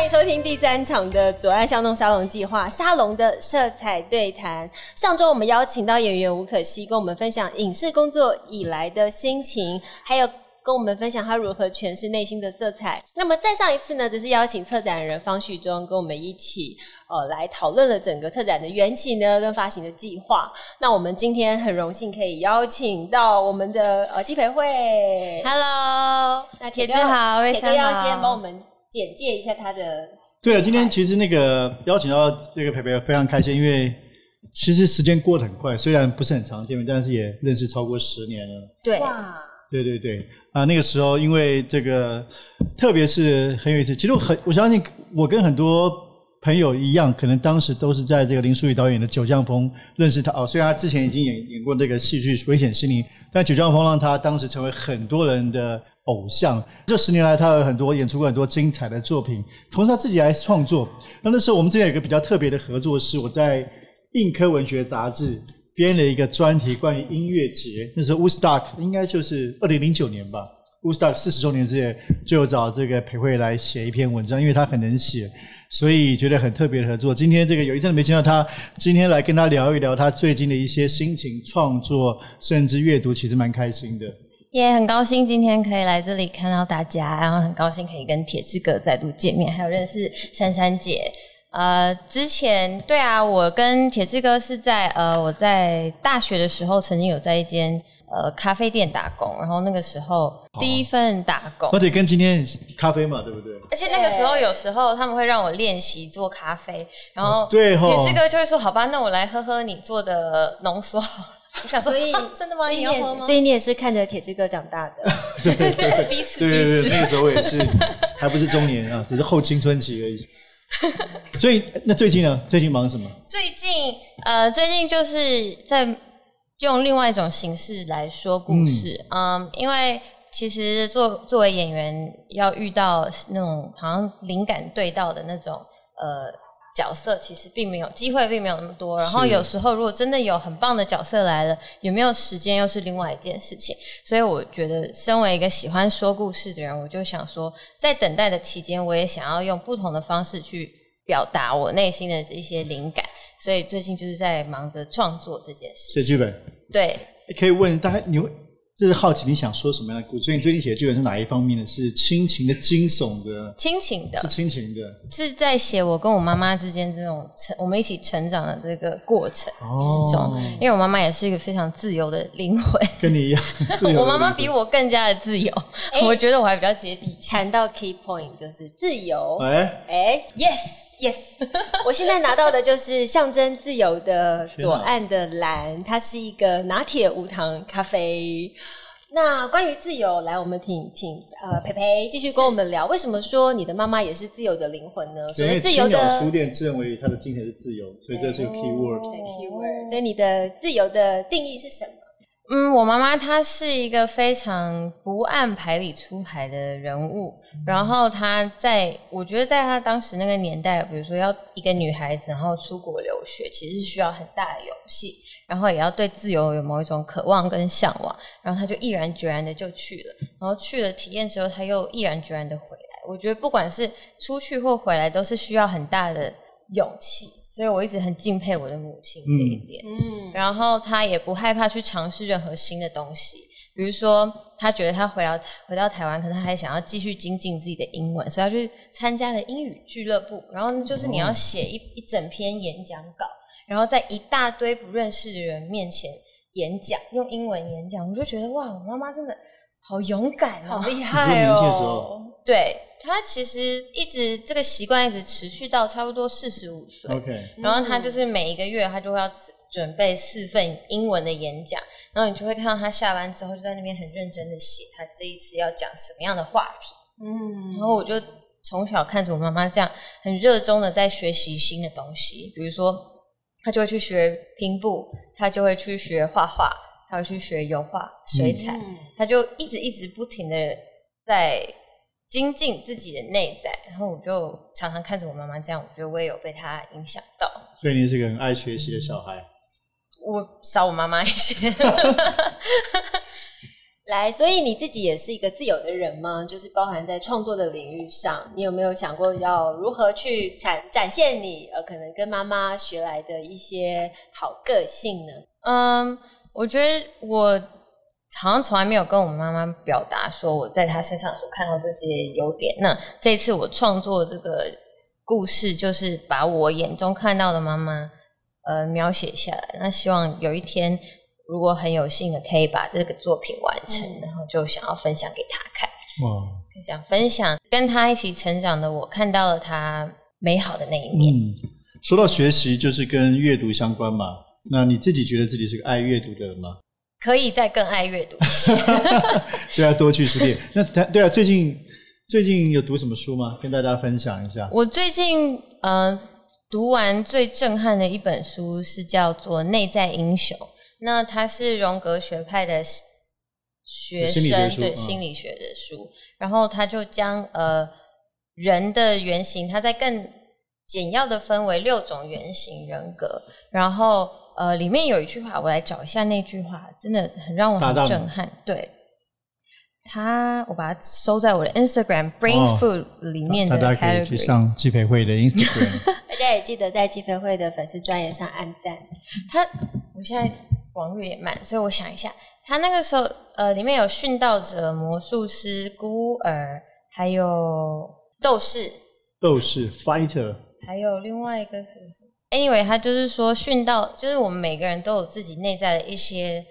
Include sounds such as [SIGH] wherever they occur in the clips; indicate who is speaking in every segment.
Speaker 1: 欢迎收听第三场的左岸巷弄沙龙计划沙龙的色彩对谈。上周我们邀请到演员吴可希，跟我们分享影视工作以来的心情，还有跟我们分享他如何诠释内心的色彩。那么再上一次呢，则是邀请策展人方旭中跟我们一起呃来讨论了整个策展的缘起呢，跟发行的计划。那我们今天很荣幸可以邀请到我们的呃纪培慧
Speaker 2: ，Hello，那铁子好，
Speaker 1: 铁哥要先帮我们。简介一下他的。
Speaker 3: 对啊，今天其实那个邀请到这个培培非常开心，因为其实时间过得很快，虽然不是很常见面，但是也认识超过十年了。
Speaker 1: 对，
Speaker 3: 哇对对对啊，那个时候因为这个，特别是很有意思。其实我很我相信，我跟很多朋友一样，可能当时都是在这个林书宇导演的《九降风》认识他。哦，虽然他之前已经演演过那个戏剧《危险心灵》，但《九降风》让他当时成为很多人的。偶像，这十年来他有很多演出过很多精彩的作品，同时他自己还创作。那那时候我们之间有一个比较特别的合作，是我在硬科文学杂志编了一个专题，关于音乐节。那时候 Woodstock 应该就是二零零九年吧，Woodstock 四十周年之夜，就找这个裴慧来写一篇文章，因为他很能写，所以觉得很特别的合作。今天这个有一阵没见到他，今天来跟他聊一聊他最近的一些心情、创作，甚至阅读，其实蛮开心的。
Speaker 2: 也、yeah, 很高兴今天可以来这里看到大家，然后很高兴可以跟铁志哥再度见面，还有认识珊珊姐。呃，之前对啊，我跟铁志哥是在呃我在大学的时候曾经有在一间呃咖啡店打工，然后那个时候第一份打工，
Speaker 3: 而且跟今天咖啡嘛，对不对？
Speaker 2: 而且那个时候有时候他们会让我练习做咖啡，然后
Speaker 3: 对
Speaker 2: 铁志哥就会说：“好吧，那我来喝喝你做的浓缩。”我想说，所以 [LAUGHS] 真的吗？你要喝吗？
Speaker 1: 所以你也是看着铁志哥长大的，[LAUGHS]
Speaker 3: 对对 [LAUGHS] 对，
Speaker 2: 彼此
Speaker 3: 对对对，那个时候我也是，还不是中年啊，只是后青春期而已。所以那最近呢？最近忙什么？
Speaker 2: 最近呃，最近就是在用另外一种形式来说故事，嗯，嗯，因为其实作作为演员，要遇到那种好像灵感对到的那种呃。角色其实并没有机会，并没有那么多。然后有时候，如果真的有很棒的角色来了，有没有时间又是另外一件事情。所以我觉得，身为一个喜欢说故事的人，我就想说，在等待的期间，我也想要用不同的方式去表达我内心的一些灵感。所以最近就是在忙着创作这件事。
Speaker 3: 写剧本。
Speaker 2: 对。
Speaker 3: 可以问大家你会。这是好奇你想说什么样的故事？所以你最近写的剧本是哪一方面的？是亲情的、惊悚的？
Speaker 2: 亲情的，
Speaker 3: 是亲情的，
Speaker 2: 是在写我跟我妈妈之间这种成我们一起成长的这个过程之中。哦、因为我妈妈也是一个非常自由的灵魂，
Speaker 3: 跟你一样。[LAUGHS]
Speaker 2: 我妈妈比我更加的自由，欸、我觉得我还比较接地气。
Speaker 1: 谈到 key point 就是自由。
Speaker 3: 哎哎、
Speaker 1: 欸欸、，yes。Yes，[LAUGHS] 我现在拿到的就是象征自由的左岸的蓝，它是一个拿铁无糖咖啡。那关于自由，来，我们请请呃培培继续跟我们聊，为什么说你的妈妈也是自由的灵魂呢？所以自由的
Speaker 3: 书店自认为它的精神是自由，所以这是个 key word。
Speaker 1: 对，key word。所以你的自由的定义是什么？
Speaker 2: 嗯，我妈妈她是一个非常不按牌理出牌的人物，然后她在，我觉得在她当时那个年代，比如说要一个女孩子然后出国留学，其实是需要很大的勇气，然后也要对自由有某一种渴望跟向往，然后她就毅然决然的就去了，然后去了体验之后，她又毅然决然的回来。我觉得不管是出去或回来，都是需要很大的勇气。所以我一直很敬佩我的母亲这一点，嗯，然后她也不害怕去尝试任何新的东西，比如说她觉得她回到回到台湾，可能她还想要继续精进自己的英文，所以她去参加了英语俱乐部，然后就是你要写一一整篇演讲稿，然后在一大堆不认识的人面前演讲，用英文演讲，我就觉得哇，我妈妈真的好勇敢，好厉害哦。对，他其实一直这个习惯一直持续到差不多四十五岁。
Speaker 3: OK，
Speaker 2: 然后他就是每一个月他就会要准备四份英文的演讲，然后你就会看到他下班之后就在那边很认真的写他这一次要讲什么样的话题。嗯，然后我就从小看着我妈妈这样很热衷的在学习新的东西，比如说他就会去学拼布，他就会去学画画，他会去学油画、水彩，她、嗯、就一直一直不停的在精进自己的内在。然后我就常常看着我妈妈这样，我觉得我也有被她影响到。
Speaker 3: 所以你是个很爱学习的小孩。嗯、
Speaker 2: 我少我妈妈一些。[LAUGHS]
Speaker 1: 来，所以你自己也是一个自由的人吗？就是包含在创作的领域上，你有没有想过要如何去展展现你呃，可能跟妈妈学来的一些好个性呢？
Speaker 2: 嗯，我觉得我好像从来没有跟我妈妈表达说我在她身上所看到这些优点。那这次我创作这个故事，就是把我眼中看到的妈妈呃描写下来。那希望有一天。如果很有幸的可以把这个作品完成，嗯、然后就想要分享给她看。哇！想分享跟她一起成长的我，看到了她美好的那一面。
Speaker 3: 嗯，说到学习，就是跟阅读相关嘛。那你自己觉得自己是个爱阅读的人吗？
Speaker 2: 可以再更爱阅读一些，[LAUGHS]
Speaker 3: 所以要多去书店。[LAUGHS] 那对啊，最近最近有读什么书吗？跟大家分享一下。
Speaker 2: 我最近呃读完最震撼的一本书是叫做《内在英雄》。那他是荣格学派的学生，对心理学的书，然后他就将呃人的原型，他在更简要的分为六种原型人格，然后呃里面有一句话，我来找一下那句话，真的很让我很震撼。对，他我把它收在我的 Instagram Brain Food 里面的 category，
Speaker 3: 大家可以去上季培会的 Instagram，[LAUGHS]
Speaker 1: 大家也记得在季培会的粉丝专页上按赞。
Speaker 2: 他我现在。网络也慢，所以我想一下，他那个时候呃，里面有殉道者、魔术师、孤儿，还有斗士，
Speaker 3: 斗士 fighter，
Speaker 2: 还有另外一个是什么？Anyway，他就是说训道，就是我们每个人都有自己内在的一些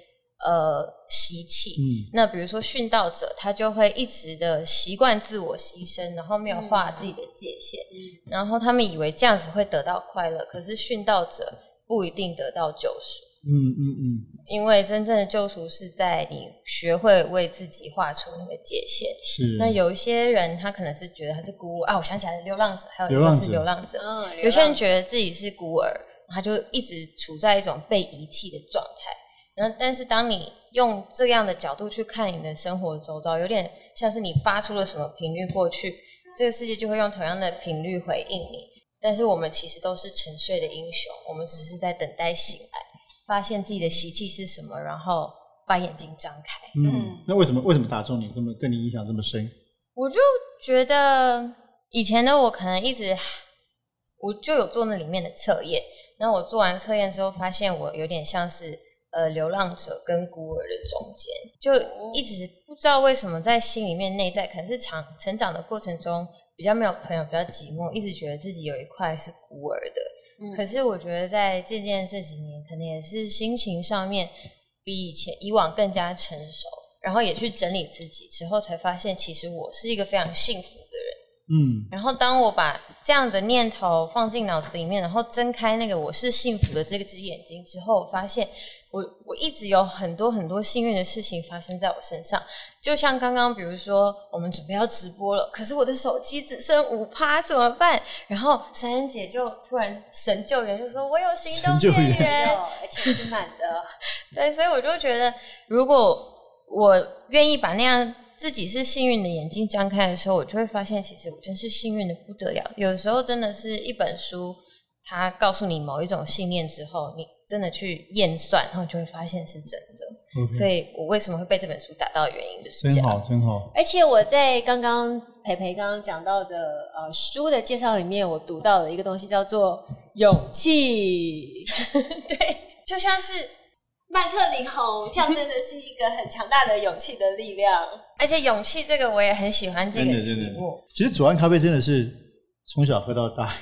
Speaker 2: 呃习气。嗯，那比如说训道者，他就会一直的习惯自我牺牲，然后没有画自己的界限，嗯，然后他们以为这样子会得到快乐，可是训道者不一定得到救赎。
Speaker 3: 嗯嗯嗯，
Speaker 2: 因为真正的救赎是在你学会为自己画出那个界限。
Speaker 3: 是。
Speaker 2: 那有一些人，他可能是觉得他是孤儿啊，我想起来是，流浪者，还有一个是流浪者。有些人觉得自己是孤儿，他就一直处在一种被遗弃的状态。然后，但是当你用这样的角度去看你的生活周遭，有点像是你发出了什么频率过去，这个世界就会用同样的频率回应你。但是我们其实都是沉睡的英雄，我们只是在等待醒来。发现自己的习气是什么，然后把眼睛张开。
Speaker 3: 嗯，那为什么为什么打中你这么对你影响这么深？
Speaker 2: 我就觉得以前的我可能一直，我就有做那里面的测验，然后我做完测验之后，发现我有点像是呃流浪者跟孤儿的中间，就一直不知道为什么在心里面内在可能是长成长的过程中比较没有朋友，比较寂寞，一直觉得自己有一块是孤儿的。可是我觉得在这件这几年，可能也是心情上面比以前以往更加成熟，然后也去整理自己之后，才发现其实我是一个非常幸福的人。
Speaker 3: 嗯，
Speaker 2: 然后当我把这样的念头放进脑子里面，然后睁开那个我是幸福的这个只眼睛之后，我发现。我我一直有很多很多幸运的事情发生在我身上，就像刚刚，比如说我们准备要直播了，可是我的手机只剩五趴，怎么办？然后珊珊姐就突然神救援，就说我有行动电源，
Speaker 1: 而且 [LAUGHS] 是满的。
Speaker 2: 对，所以我就觉得，如果我愿意把那样自己是幸运的眼睛张开的时候，我就会发现，其实我真是幸运的不得了。有时候真的是一本书，它告诉你某一种信念之后，你。真的去验算，然后就会发现是真的。Okay. 所以我为什么会被这本书打到的原因就是这样。
Speaker 3: 真好，真好。
Speaker 1: 而且我在刚刚培培刚刚讲到的呃书的介绍里面，我读到了一个东西叫做勇气。[LAUGHS] 对，就像是曼特林红，象征的是一个很强大的勇气的力量。
Speaker 2: 而且勇气这个我也很喜欢这个题目。
Speaker 3: 其实左岸咖啡真的是从小喝到大。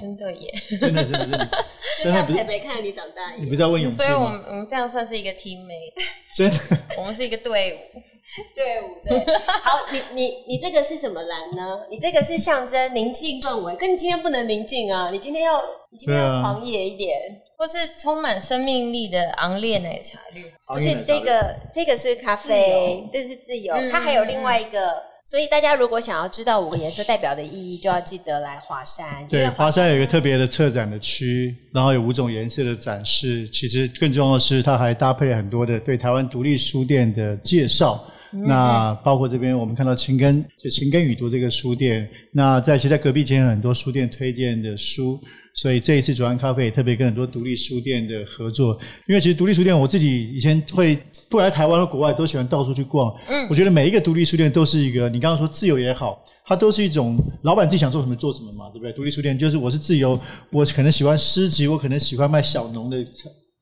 Speaker 2: 真的耶！
Speaker 3: 真的真的真的，[LAUGHS]
Speaker 1: 就像培培看着你长大一样。
Speaker 3: 你不是要问勇气吗？
Speaker 2: 所以我们我们这样算是一个 teammate。
Speaker 3: 真的，[LAUGHS]
Speaker 2: 我们是一个队伍。
Speaker 1: 队伍对。好，你你你这个是什么蓝呢？你这个是象征宁静氛围，可你今天不能宁静啊！你今天要你今天要狂野一点，
Speaker 2: 或是充满生命力的昂烈奶茶绿。
Speaker 1: 不是这个，这个是咖啡，这是自由。它还有另外一个所以大家如果想要知道五个颜色代表的意义，就要记得来华山。
Speaker 3: 对，华山有一个特别的策展的区，然后有五种颜色的展示。其实更重要的是，它还搭配了很多的对台湾独立书店的介绍。嗯、那包括这边我们看到情根，就情根雨读这个书店。那在其实在隔壁间有很多书店推荐的书。所以这一次左岸咖啡也特别跟很多独立书店的合作，因为其实独立书店我自己以前会不来台湾和国外都喜欢到处去逛。嗯，我觉得每一个独立书店都是一个，你刚刚说自由也好，它都是一种老板自己想做什么做什么嘛，对不对？独立书店就是我是自由，我可能喜欢诗集，我可能喜欢卖小农的。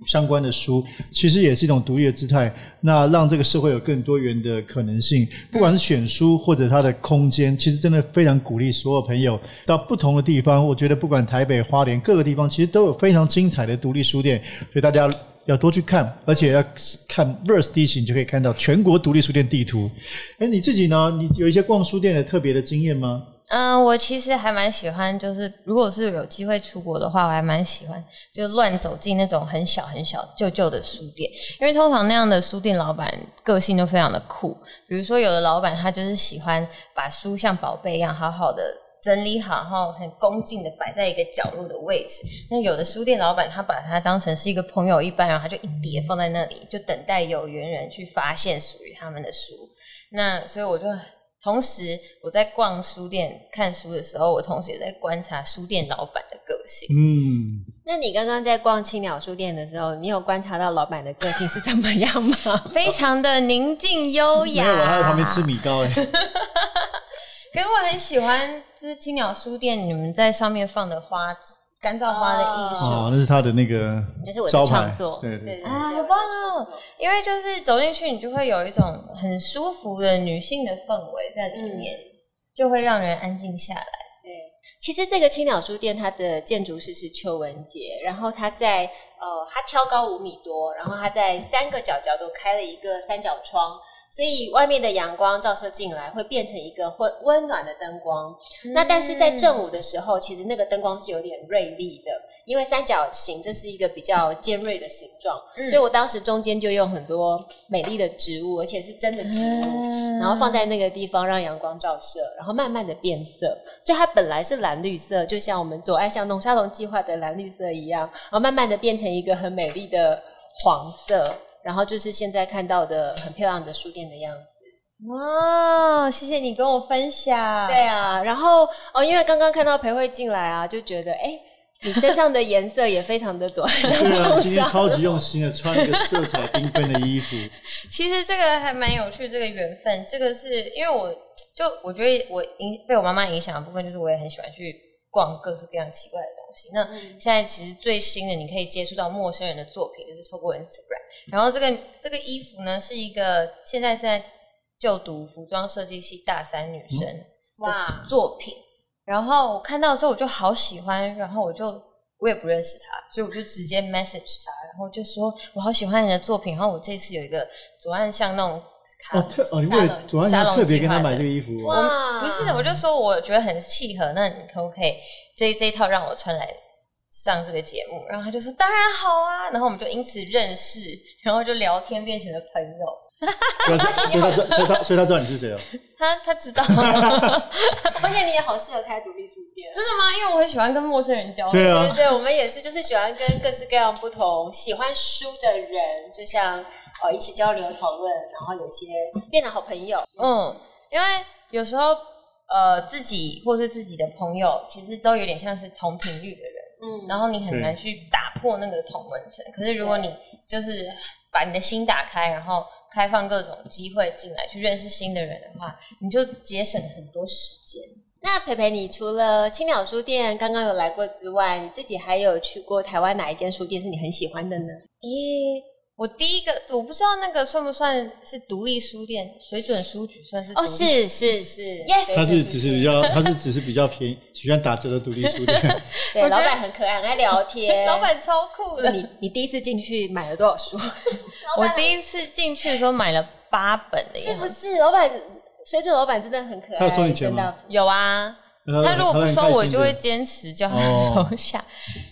Speaker 3: 相关的书其实也是一种独立的姿态，那让这个社会有更多元的可能性。不管是选书或者它的空间，其实真的非常鼓励所有朋友到不同的地方。我觉得不管台北、花莲各个地方，其实都有非常精彩的独立书店，所以大家要多去看，而且要看 Verse 地形，你就可以看到全国独立书店地图。诶，你自己呢？你有一些逛书店的特别的经验吗？
Speaker 2: 嗯，我其实还蛮喜欢，就是如果是有机会出国的话，我还蛮喜欢就乱走进那种很小很小旧旧的书店，因为通常那样的书店老板个性都非常的酷。比如说，有的老板他就是喜欢把书像宝贝一样好好的整理好，然后很恭敬的摆在一个角落的位置。那有的书店老板他把它当成是一个朋友一般，然后他就一叠放在那里，就等待有缘人去发现属于他们的书。那所以我就。同时，我在逛书店看书的时候，我同时也在观察书店老板的个性。
Speaker 3: 嗯，
Speaker 1: 那你刚刚在逛青鸟书店的时候，你有观察到老板的个性是怎么样吗？[LAUGHS]
Speaker 2: 非常的宁静优雅。
Speaker 3: 没有，我还在旁边吃米糕哎。[LAUGHS]
Speaker 2: 可是我很喜欢，就是青鸟书店你们在上面放的花。干燥花的艺术
Speaker 3: 哦，那是他的那个，
Speaker 1: 那是我的创作，
Speaker 3: 对对，对
Speaker 2: 啊，好棒哦！因为就是走进去，你就会有一种很舒服的女性的氛围在里面，嗯、就会让人安静下来。
Speaker 1: 对，其实这个青鸟书店它的建筑师是邱文杰，然后他在呃，他挑高五米多，然后他在三个角角都开了一个三角窗。所以外面的阳光照射进来，会变成一个温温暖的灯光。嗯、那但是在正午的时候，其实那个灯光是有点锐利的，因为三角形这是一个比较尖锐的形状。嗯、所以我当时中间就用很多美丽的植物，而且是真的植物，嗯、然后放在那个地方让阳光照射，然后慢慢的变色。所以它本来是蓝绿色，就像我们左爱巷弄沙龙计划的蓝绿色一样，然后慢慢的变成一个很美丽的黄色。然后就是现在看到的很漂亮的书店的样子。
Speaker 2: 哇，谢谢你跟我分享。
Speaker 1: 对啊，然后哦，因为刚刚看到裴慧进来啊，就觉得哎，你身上的颜色也非常的左岸。
Speaker 3: 对啊，今天超级用心的穿一个色彩缤纷的衣服。[LAUGHS]
Speaker 2: 其实这个还蛮有趣，这个缘分，这个是因为我就我觉得我影被我妈妈影响的部分，就是我也很喜欢去逛各式各样奇怪的东西。那现在其实最新的，你可以接触到陌生人的作品，就是透过 Instagram。然后这个这个衣服呢，是一个现在是在就读服装设计系大三女生的作品。然后我看到之后，我就好喜欢，然后我就我也不认识她，所以我就直接 message 他，然后就说我好喜欢你的作品。然后我这次有一个左岸像那种
Speaker 3: 哦特哦，你为左岸特别跟他买这个衣服
Speaker 2: 哇，不是，我就说我觉得很契合，那你可不可以？这这一套让我穿来上这个节目，然后他就说当然好啊，然后我们就因此认识，然后就聊天变成了朋友。[LAUGHS]
Speaker 3: 所以他所以他所以他知道你是谁哦？
Speaker 2: 他他知道，[LAUGHS]
Speaker 1: 而且你也好适合开独立书店。
Speaker 2: 真的吗？因为我很喜欢跟陌生人交流。
Speaker 3: 对啊，
Speaker 1: 对对，我们也是，就是喜欢跟各式各样不同喜欢书的人，就像哦一起交流讨论，然后有些变成好朋友。
Speaker 2: 嗯，因为有时候。呃，自己或是自己的朋友，其实都有点像是同频率的人，嗯，然后你很难去打破那个同温层。可是如果你就是把你的心打开，然后开放各种机会进来，去认识新的人的话，你就节省很多时间。
Speaker 1: 那培培，你除了青鸟书店刚刚有来过之外，你自己还有去过台湾哪一间书店是你很喜欢的呢？
Speaker 2: 诶。我第一个我不知道那个算不算是独立书店，水准书局算是哦，
Speaker 1: 是是是
Speaker 2: ，yes，
Speaker 3: 它是只是比较，它是只是比较便宜，喜欢打折的独立书店。[LAUGHS]
Speaker 1: 对，老板很可爱，很爱聊天，[LAUGHS]
Speaker 2: 老板超酷的。[LAUGHS]
Speaker 1: 你你第一次进去买了多少书？
Speaker 2: 我第一次进去的时候买了八本的，
Speaker 1: 是不是？老板水准，老板真的很可爱。
Speaker 3: 他有收你钱吗？
Speaker 2: 有啊。他如果不收我，就会坚持叫他收下，哦、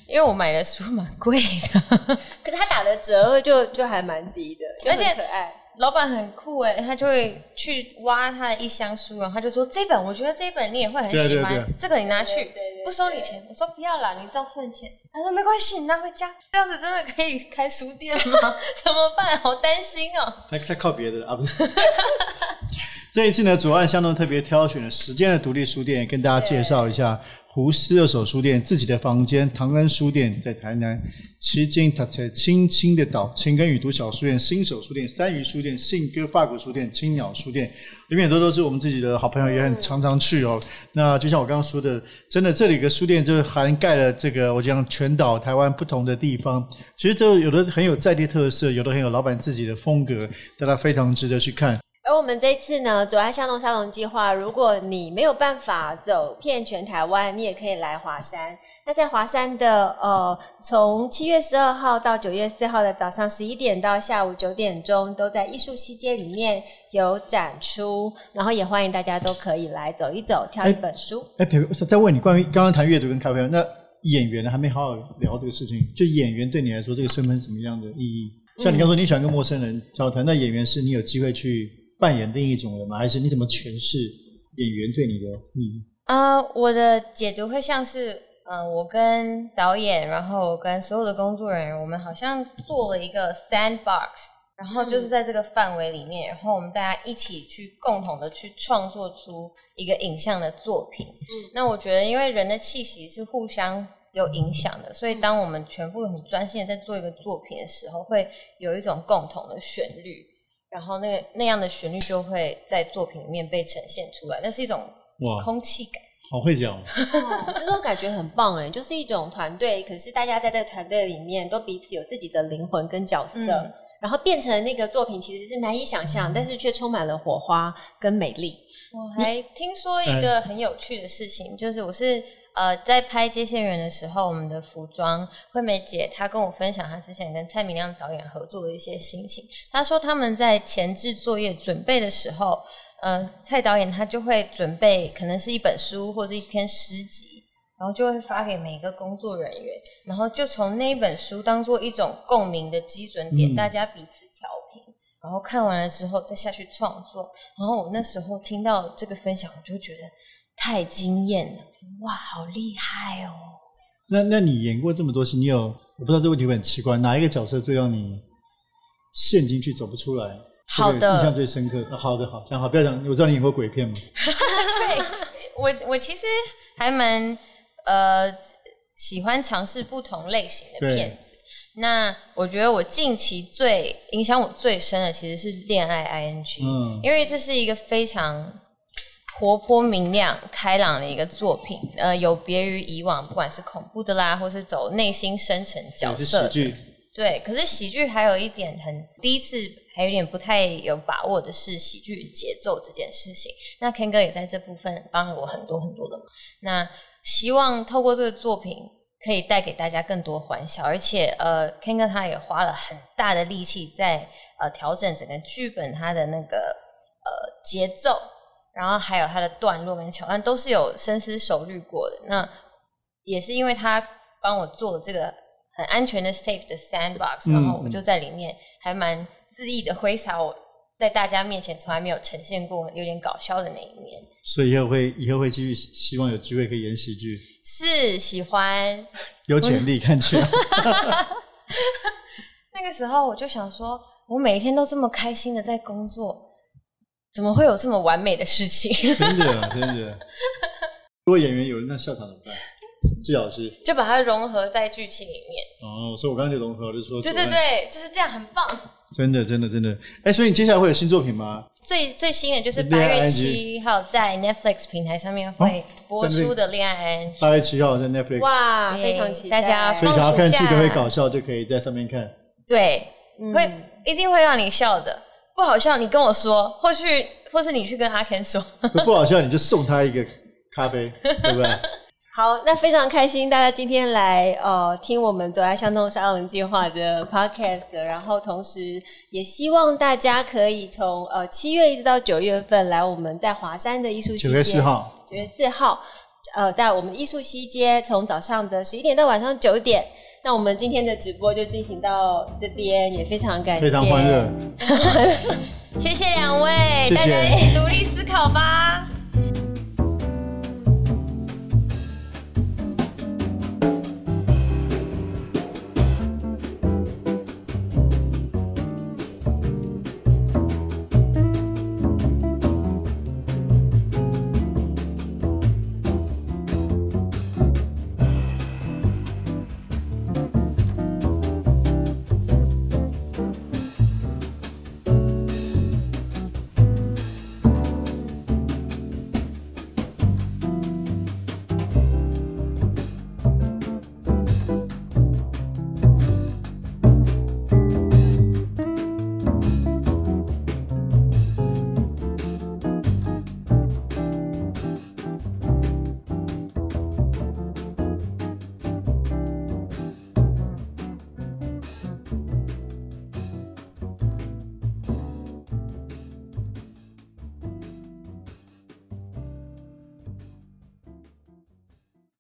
Speaker 2: 因为我买的书蛮贵的。[LAUGHS]
Speaker 1: 可是他打的折就就还蛮低的，而且可爱。
Speaker 2: 老板很酷哎，他就会去挖他的一箱书，然后他就说这本我觉得这一本你也会很喜欢，对对对，这个你拿去，不收你钱。我说不要啦，你照算钱。他说没关系，你拿回家。这样子真的可以开书店吗？怎么办？好担心哦、[LAUGHS] 喔。
Speaker 3: 他他靠别的啊，不是。[LAUGHS] 这一次呢，左岸相当特别挑选了十间的独立书店，跟大家介绍一下。胡思二手书店，自己的房间，唐恩书店在台南，奇经塔才青青的岛，青根语读小书店，新手书店，三余书店，信鸽法国书店，青鸟书店，里面很多都是我们自己的好朋友，也很常常去哦。那就像我刚刚说的，真的这里的书店就是涵盖了这个我讲全岛台湾不同的地方，其实就有的很有在地特色，有的很有老板自己的风格，大家非常值得去看。
Speaker 1: 而我们这次呢，左岸巷弄沙龙计划，如果你没有办法走遍全台湾，你也可以来华山。那在华山的呃，从七月十二号到九月四号的早上十一点到下午九点钟，都在艺术西街里面有展出，然后也欢迎大家都可以来走一走，挑一本书。
Speaker 3: 哎、欸，再问你关于刚刚谈阅读跟咖啡，那演员呢还没好好聊这个事情。就演员对你来说，这个身份是什么样的意义？像你刚说你喜欢跟陌生人交谈，那演员是你有机会去。扮演另一种人吗？还是你怎么诠释演员对你的意义？
Speaker 2: 啊，我的解读会像是，嗯、呃，我跟导演，然后我跟所有的工作人员，我们好像做了一个 sandbox，然后就是在这个范围里面，然后我们大家一起去共同的去创作出一个影像的作品。嗯，那我觉得，因为人的气息是互相有影响的，所以当我们全部很专心的在做一个作品的时候，会有一种共同的旋律。然后那个那样的旋律就会在作品里面被呈现出来，那是一种空气感。
Speaker 3: 好会讲，[LAUGHS]
Speaker 1: 哦、这种感觉很棒哎，就是一种团队，可是大家在这个团队里面都彼此有自己的灵魂跟角色，嗯、然后变成那个作品其实是难以想象，嗯、但是却充满了火花跟美丽。
Speaker 2: 我还听说一个很有趣的事情，就是我是。呃，在拍《接线员》的时候，我们的服装惠美姐她跟我分享她之前跟蔡明亮导演合作的一些心情。她说他们在前置作业准备的时候，呃，蔡导演他就会准备可能是一本书或者一篇诗集，然后就会发给每一个工作人员，然后就从那一本书当做一种共鸣的基准点，嗯、大家彼此调频，然后看完了之后再下去创作。然后我那时候听到这个分享，我就觉得。太惊艳了！哇，好厉害哦！
Speaker 3: 那那你演过这么多戏，你有我不知道这个问题会很奇怪，哪一个角色最让你陷进去走不出来？
Speaker 2: 好的，
Speaker 3: 印象最深刻。好的，好，讲好，不要讲。我知道你演过鬼片吗？[LAUGHS]
Speaker 2: 对，我我其实还蛮呃喜欢尝试不同类型的片子。那我觉得我近期最影响我最深的其实是《恋爱 ING》，嗯，因为这是一个非常。活泼明亮、开朗的一个作品，呃，有别于以往，不管是恐怖的啦，或是走内心深层角色喜剧。对，可是喜剧还有一点很第一次还有点不太有把握的是喜剧节奏这件事情。那 Ken 哥也在这部分帮了我很多很多的忙。那希望透过这个作品可以带给大家更多欢笑，而且呃，Ken 哥他也花了很大的力气在呃调整整个剧本它的那个呃节奏。然后还有他的段落跟桥段都是有深思熟虑过的。那也是因为他帮我做了这个很安全的 safe 的 sandbox，然后我就在里面还蛮恣意的挥洒我在大家面前从来没有呈现过有点搞笑的那一面。
Speaker 3: 所以以后会以后会继续希望有机会可以演喜剧。
Speaker 2: 是喜欢 [LAUGHS]
Speaker 3: 有潜力看起来。[LAUGHS]
Speaker 2: 那个时候我就想说，我每一天都这么开心的在工作。怎么会有这么完美的事情？
Speaker 3: 真的，真的。如果演员有人那笑场怎么办？季老师
Speaker 2: 就把它融合在剧情里面。
Speaker 3: 哦，所以我刚刚就融合，就说
Speaker 2: 对对对，就是这样，很棒。
Speaker 3: 真的，真的，真的。哎，所以你接下来会有新作品吗？
Speaker 2: 最最新的就是八月七号在 Netflix 平台上面会播出的《恋爱 ING》。
Speaker 3: 八月七号在 Netflix。
Speaker 1: 哇，非常期待！
Speaker 2: 大家
Speaker 3: 所以想要看剧都会搞笑，就可以在上面看。
Speaker 2: 对，会一定会让你笑的。不好笑，你跟我说，或许或是你去跟阿 Ken 说。[LAUGHS]
Speaker 3: 不好笑，你就送他一个咖啡，[LAUGHS] 对不对？
Speaker 1: 好，那非常开心，大家今天来呃听我们走在巷弄沙龙计划的 podcast，然后同时也希望大家可以从呃七月一直到九月份来我们在华山的艺术。
Speaker 3: 九月四号。
Speaker 1: 九月四号，呃，在我们艺术西街，从早上的十一点到晚上九点。那我们今天的直播就进行到这边，也非常感谢，
Speaker 3: 非常欢乐。[LAUGHS]
Speaker 2: 谢谢两位，大家一起独立思考吧。